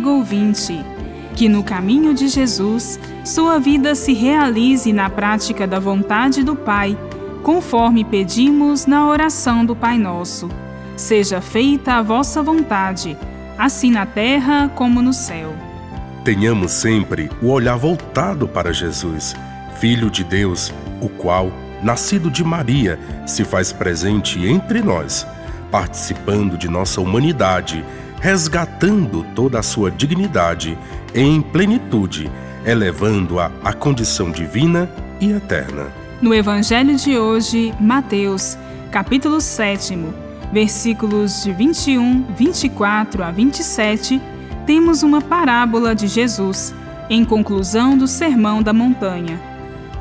ti. Que no caminho de Jesus, sua vida se realize na prática da vontade do Pai, conforme pedimos na oração do Pai Nosso. Seja feita a vossa vontade, assim na terra como no céu. Tenhamos sempre o olhar voltado para Jesus, Filho de Deus, o qual, nascido de Maria, se faz presente entre nós, participando de nossa humanidade, resgatando toda a sua dignidade em plenitude, elevando-a à condição divina e eterna. No Evangelho de hoje, Mateus, capítulo 7, versículos de 21, 24 a 27, temos uma parábola de Jesus, em conclusão do Sermão da Montanha.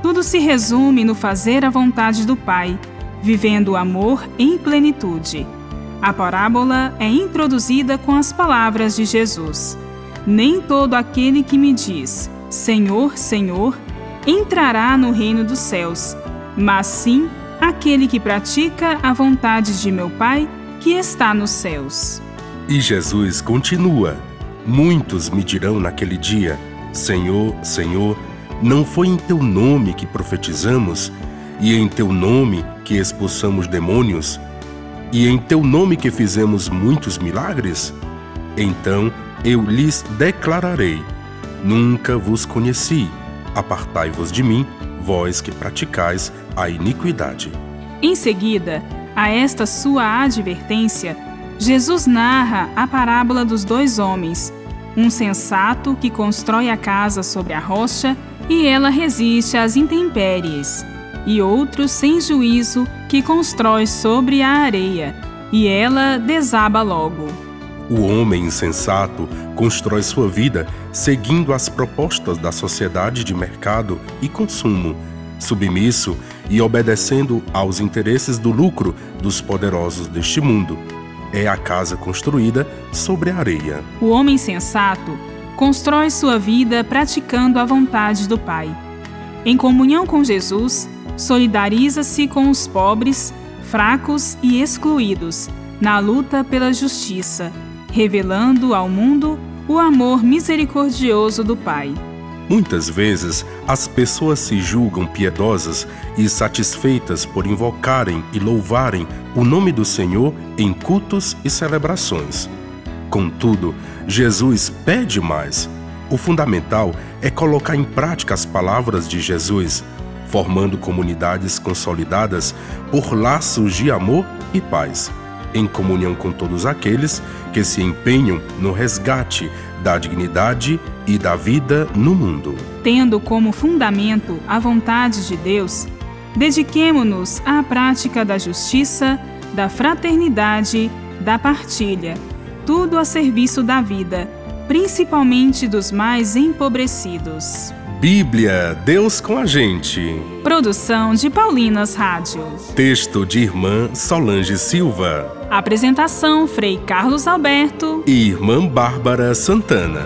Tudo se resume no fazer a vontade do Pai, vivendo o amor em plenitude. A parábola é introduzida com as palavras de Jesus: Nem todo aquele que me diz, Senhor, Senhor, entrará no reino dos céus, mas sim aquele que pratica a vontade de meu Pai que está nos céus. E Jesus continua: Muitos me dirão naquele dia: Senhor, Senhor, não foi em teu nome que profetizamos, e em teu nome que expulsamos demônios, e em teu nome que fizemos muitos milagres? Então eu lhes declararei: Nunca vos conheci. Apartai-vos de mim, vós que praticais a iniquidade. Em seguida, a esta sua advertência, Jesus narra a parábola dos dois homens, um sensato que constrói a casa sobre a rocha e ela resiste às intempéries, e outro sem juízo que constrói sobre a areia e ela desaba logo. O homem insensato constrói sua vida seguindo as propostas da sociedade de mercado e consumo, submisso e obedecendo aos interesses do lucro dos poderosos deste mundo. É a casa construída sobre a areia. O homem sensato constrói sua vida praticando a vontade do Pai. Em comunhão com Jesus, solidariza-se com os pobres, fracos e excluídos, na luta pela justiça revelando ao mundo o amor misericordioso do Pai. Muitas vezes as pessoas se julgam piedosas e satisfeitas por invocarem e louvarem o nome do Senhor em cultos e celebrações. Contudo, Jesus pede mais. O fundamental é colocar em prática as palavras de Jesus, formando comunidades consolidadas por laços de amor e paz em comunhão com todos aqueles que se empenham no resgate da dignidade e da vida no mundo. Tendo como fundamento a vontade de Deus, dediquemo-nos à prática da justiça, da fraternidade, da partilha, tudo a serviço da vida, principalmente dos mais empobrecidos. Bíblia, Deus com a gente. Produção de Paulinas Rádio. Texto de irmã Solange Silva. Apresentação Frei Carlos Alberto e irmã Bárbara Santana.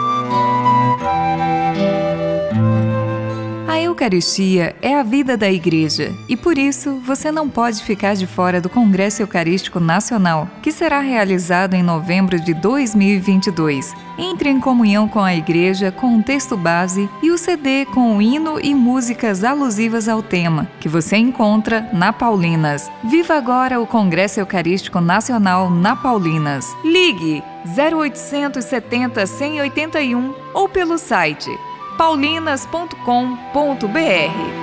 Eucaristia é a vida da Igreja e por isso você não pode ficar de fora do Congresso Eucarístico Nacional, que será realizado em novembro de 2022. Entre em comunhão com a Igreja com o texto base e o CD com o hino e músicas alusivas ao tema, que você encontra na Paulinas. Viva agora o Congresso Eucarístico Nacional na Paulinas. Ligue 0870 181 ou pelo site paulinas.com.br.